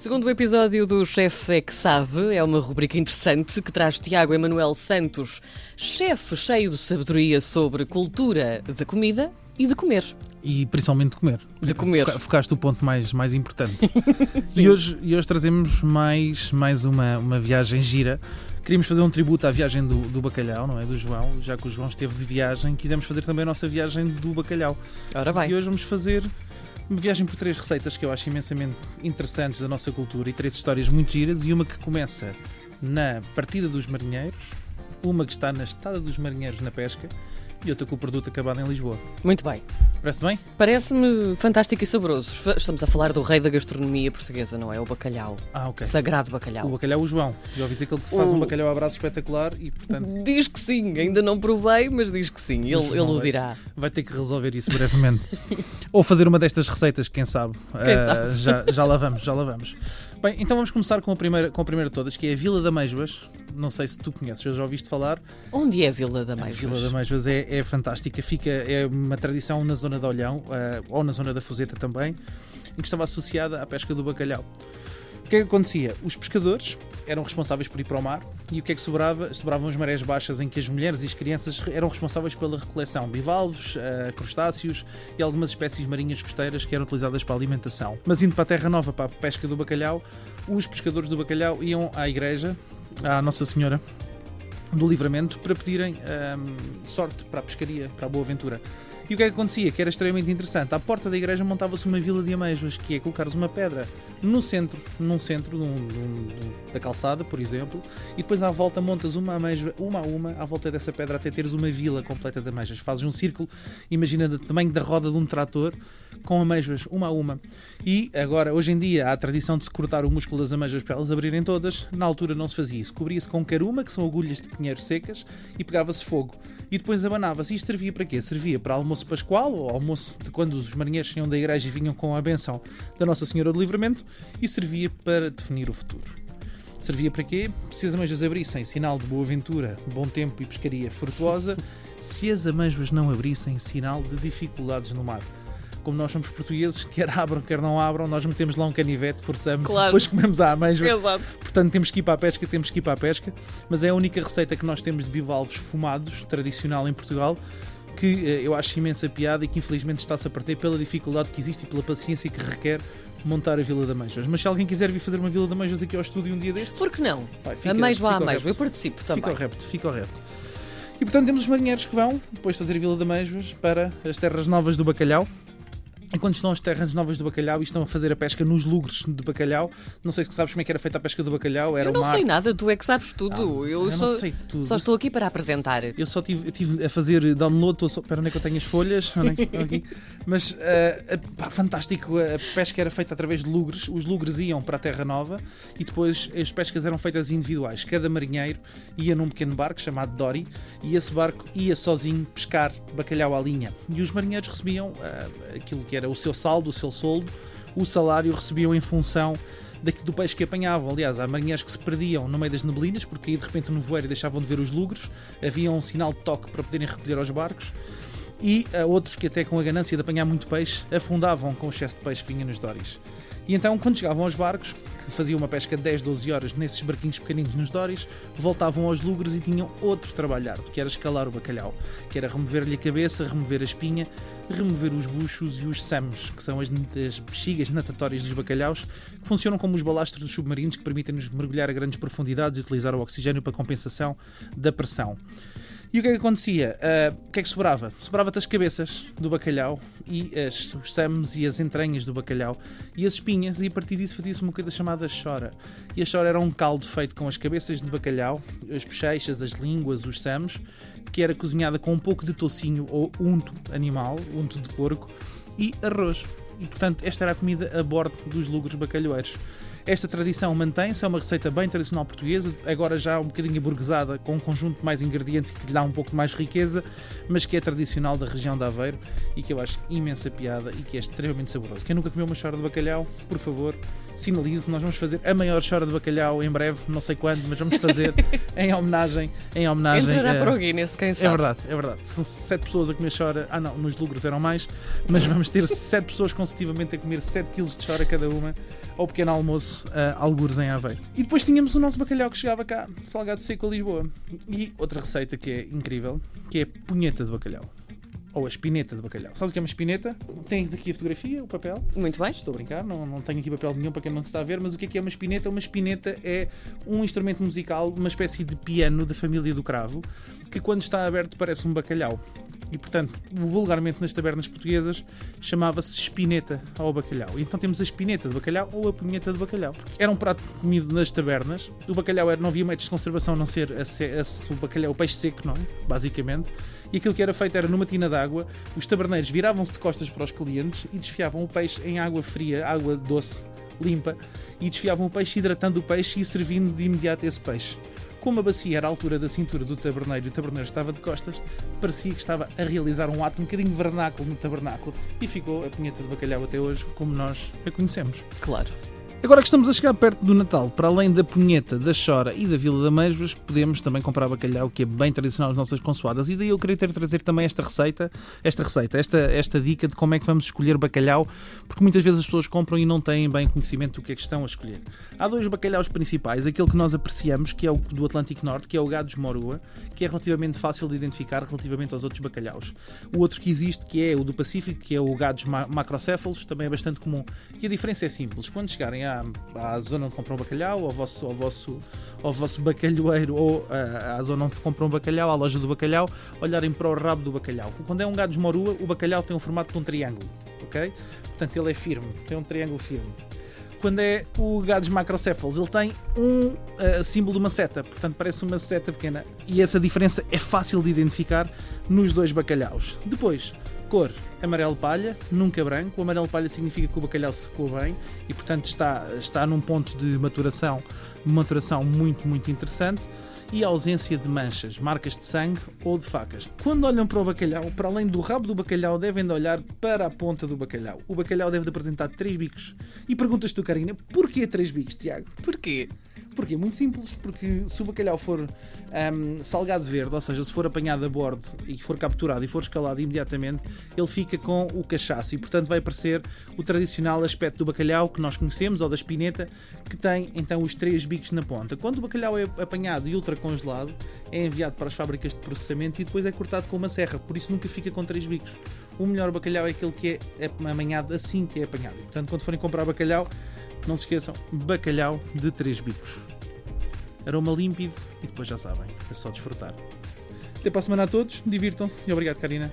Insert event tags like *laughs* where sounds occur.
Segundo o episódio do Chefe é que Sabe, é uma rubrica interessante que traz Tiago Emanuel Santos, chefe cheio de sabedoria sobre cultura da comida e de comer. E principalmente de comer. De comer. Foca- Focaste o ponto mais, mais importante. *laughs* e, hoje, e hoje trazemos mais, mais uma, uma viagem gira. Queríamos fazer um tributo à viagem do, do bacalhau, não é? Do João. Já que o João esteve de viagem, quisemos fazer também a nossa viagem do bacalhau. Ora bem, E hoje vamos fazer uma viagem por três receitas que eu acho imensamente interessantes da nossa cultura e três histórias muito giras e uma que começa na partida dos marinheiros, uma que está na estada dos marinheiros na pesca e outra com o produto acabado em Lisboa. muito bem. Parece bem? Parece-me fantástico e saboroso. Estamos a falar do rei da gastronomia portuguesa, não é? O bacalhau. Ah, ok. Sagrado O bacalhau. bacalhau, o João. Já ouvi dizer que ele faz O- um bacalhau à brasa espetacular e, portanto, *laughs* Diz que sim, ainda não provei, mas diz que sim. Ele, Mas ele o dirá. vai ter que resolver isso brevemente. *laughs* Ou fazer uma destas receitas, quem sabe. Ah, já, já lá vamos, já lá vamos. Bem, então vamos começar com a, primeira, com a primeira de todas, que é a Vila da Meisvas. Não sei se tu conheces, eu já ouviste falar. Onde é a Vila da A Meisvas? Vila da Meisvas é, é fantástica, fica, é uma tradição na zona de Olhão, ah, ou na zona da Fuseta também, em que estava associada à pesca do bacalhau. O que é que acontecia? Os pescadores eram responsáveis por ir para o mar e o que é que sobrava? Sobravam as marés baixas em que as mulheres e as crianças eram responsáveis pela recoleção de bivalves, ah, crustáceos e algumas espécies marinhas costeiras que eram utilizadas para a alimentação. Mas indo para a Terra Nova, para a pesca do bacalhau, os pescadores do bacalhau iam à igreja, à Nossa Senhora do Livramento, para pedirem ahm, sorte para a pescaria, para a boa aventura. E o que é que acontecia? Que era extremamente interessante. À porta da igreja montava-se uma vila de amêijoas, que é colocares uma pedra no centro, num centro da calçada, por exemplo, e depois à volta montas uma ameijoa, uma a uma, à volta dessa pedra até teres uma vila completa de ameijoas. Fazes um círculo, imagina do tamanho da roda de um trator, com ameijoas, uma a uma. E agora, hoje em dia, há a tradição de se cortar o músculo das ameijoas para elas abrirem todas. Na altura não se fazia isso. Cobria-se com caruma, que são agulhas de pinheiro secas, e pegava-se fogo. E depois abanava-se. Isto servia para quê? Servia para almoço pascual, ou almoço de quando os marinheiros saíam da igreja e vinham com a benção da Nossa Senhora do Livramento, e servia para definir o futuro. Servia para quê? Se as amêijoas abrissem, sinal de boa aventura, bom tempo e pescaria frutuosa. *laughs* Se as amêijoas não abrissem, sinal de dificuldades no mar. Como nós somos portugueses, quer abram, quer não abram, nós metemos lá um canivete, forçamos, Claro. depois comemos a amêijoa. Exato. Portanto, temos que ir para a pesca, temos que ir para a pesca. Mas é a única receita que nós temos de bivalves fumados, tradicional em Portugal, que eh, eu acho imensa piada e que infelizmente está-se a partir pela dificuldade que existe e pela paciência que requer montar a Vila da Meijas. Mas se alguém quiser vir fazer uma Vila da Meijas aqui ao estúdio um dia destes, Por que não? vai, fica- A mesma fica a repto. Eu participo também. Fica ao repto, fica ao repto. E portanto temos os marinheiros que vão, depois de fazer a Vila da Meijas, para as terras novas do bacalhau. E quando estão as terras novas do bacalhau e estão a fazer a pesca nos lugres do bacalhau, não sei se sabes como é que era feita a pesca do bacalhau, era Eu não sei nada, tu é que sabes tudo. Ah, eu eu só, não sei tudo. só estou aqui para apresentar. Eu só tive, eu tive a fazer download, estou só, onde é que eu tenho as folhas? *laughs* É que estão aqui? Mas eh, pá, fantástico, a pesca era feita através de lugres, os lugres iam para a Terra Nova e depois as pescas eram feitas individuais. Cada marinheiro ia num pequeno barco chamado Dory e esse barco ia sozinho pescar bacalhau à linha. E os marinheiros recebiam eh, aquilo que era o seu saldo, o seu soldo, o salário recebiam em função daqui- do peixe que apanhavam. Aliás, há marinheiros que se perdiam no meio das neblinas, porque aí de repente no voeiro deixavam de ver os lugres, havia um sinal de toque para poderem recolher aos barcos, e há outros que até com a ganância de apanhar muito peixe, afundavam com o excesso de peixe que vinha nos doris. E então, quando chegavam aos barcos, que faziam uma pesca de 10, 12 horas nesses barquinhos pequeninos nos doris, voltavam aos lugres e tinham outro trabalho árduo, que era escalar o bacalhau, que era remover-lhe a cabeça, remover a espinha, remover os buchos e os samos, que são as, as bexigas natatórias dos bacalhaus, que funcionam como os balastros dos submarinos que permitem-nos mergulhar a grandes profundidades e utilizar o oxigênio para compensação da pressão. E o que é que acontecia? Ah, o que é que sobrava? Sobrava-te as cabeças do bacalhau e as, os samos e as entranhas do bacalhau e as espinhas, e a partir disso fazia-se uma coisa chamada chora. E a chora era um caldo feito com as cabeças de bacalhau, as bochechas, as línguas, os samos, que era cozinhada com um pouco de tocinho ou unto animal, unto de porco, e arroz. E portanto, esta era a comida a bordo dos lugres bacalhoeiros. Esta tradição mantém-se, é uma receita bem tradicional portuguesa, agora já um bocadinho aburguesada, com um conjunto de mais ingredientes que lhe dá um pouco mais riqueza, mas que é tradicional da região de Aveiro e que eu acho imensa piada e que é extremamente saboroso. Quem nunca comeu uma chora de bacalhau, por favor, sinalizo, nós vamos fazer a maior chora de bacalhau em breve, não sei quando, mas vamos fazer *laughs* em homenagem. Em homenagem Entrará a- para o Guinness, quem sabe. é verdade, é verdade. São sete pessoas a comer chora. Ah, não, nos lucros eram mais, mas vamos ter sete pessoas consecutivamente a comer 7 kg de chora cada uma ao pequeno almoço, a algures em Aveiro. E depois tínhamos o nosso bacalhau que chegava cá, salgado seco a Lisboa. E outra receita que é incrível, que é punheta de bacalhau. Ou a espineta de bacalhau. Sabes o que é uma espineta? Tens aqui a fotografia, o papel. Muito bem. Estou a brincar, não, não tenho aqui papel nenhum para quem não está a ver, mas o que é que é uma espineta? Uma espineta é um instrumento musical, uma espécie de piano da família do cravo, que quando está aberto parece um bacalhau. E portanto, vulgarmente nas tabernas portuguesas, chamava-se espineta ao bacalhau. Então temos a espineta de bacalhau ou a punheta de bacalhau. Porque era um prato comido nas tabernas, o bacalhau era, não havia métodos de conservação a não ser a a- o bacalhau, o peixe seco, não é? Basicamente. E aquilo que era feito era numa tina d'água, os taberneiros viravam-se de costas para os clientes e desfiavam o peixe em água fria, água doce, limpa, e desfiavam o peixe, hidratando o peixe e servindo de imediato esse peixe. Como a bacia era à altura da cintura do taberneiro e o taberneiro estava de costas, parecia que estava a realizar um ato um bocadinho vernáculo no tabernáculo e ficou a punheta de bacalhau até hoje como nós a conhecemos. Claro. Agora que estamos a chegar perto do Natal, para além da punheta, da chora e da Vila da Meisvas, podemos também comprar bacalhau, que é bem tradicional nas nossas consoadas. E daí eu queria ter trazer também esta receita, esta receita, esta, esta dica de como é que vamos escolher bacalhau, porque muitas vezes as pessoas compram e não têm bem conhecimento do que é que estão a escolher. Há dois bacalhaus principais, aquele que nós apreciamos, que é o do Atlântico Norte, que é o gado de morua, que é relativamente fácil de identificar relativamente aos outros bacalhaus. O outro que existe, que é o do Pacífico, que é o gados ma- macrocéfalos, também é bastante comum. E a diferença é simples. Quando chegarem à, à zona onde compram bacalhau, ao vosso, ao vosso, ao vosso bacalhoeiro ou ah, à zona onde compram bacalhau, à loja do bacalhau, olharem para o rabo do bacalhau. Quando é um gado de morua, o bacalhau tem o formato de um triângulo, ok? Portanto, ele é firme, tem um triângulo firme quando é o gados macrocéfalos, ele tem um ah, símbolo de uma seta, portanto parece uma seta pequena. E essa diferença é fácil de identificar nos dois bacalhaus. Depois, cor amarelo palha, nunca branco. O amarelo palha significa que o bacalhau secou bem e, portanto, está, está num ponto de maturação, maturação muito, muito interessante. E a ausência de manchas, marcas de sangue ou de facas. Quando olham para o bacalhau, para além do rabo do bacalhau, devem de olhar para a ponta do bacalhau. O bacalhau deve de apresentar três bicos. E perguntas tu, Karina, porquê três bicos, Tiago? Porquê? Porquê? Muito simples, porque se o bacalhau for ahm, salgado verde, ou seja, se for apanhado a bordo e for capturado e for escalado imediatamente, ele fica com o cachaço e, portanto, vai aparecer o tradicional aspecto do bacalhau que nós conhecemos, ou da espineta, que tem então os três bicos na ponta. Quando o bacalhau é apanhado e ultracongelado, é enviado para as fábricas de processamento e depois é cortado com uma serra, por isso nunca fica com três bicos. O melhor bacalhau é aquele que é amanhado assim que é apanhado. E, portanto, quando forem comprar bacalhau, não se esqueçam, bacalhau de três bicos. Aroma límpido e depois já sabem, é só desfrutar. Até para a semana a todos, divirtam-se e obrigado, Karina.